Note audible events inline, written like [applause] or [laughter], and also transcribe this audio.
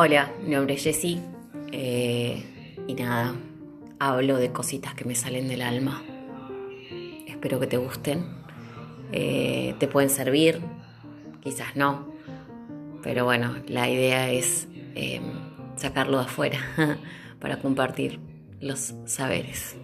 Hola, mi nombre es Jessie eh, y nada, hablo de cositas que me salen del alma. Espero que te gusten. Eh, te pueden servir, quizás no, pero bueno, la idea es eh, sacarlo de afuera [laughs] para compartir los saberes.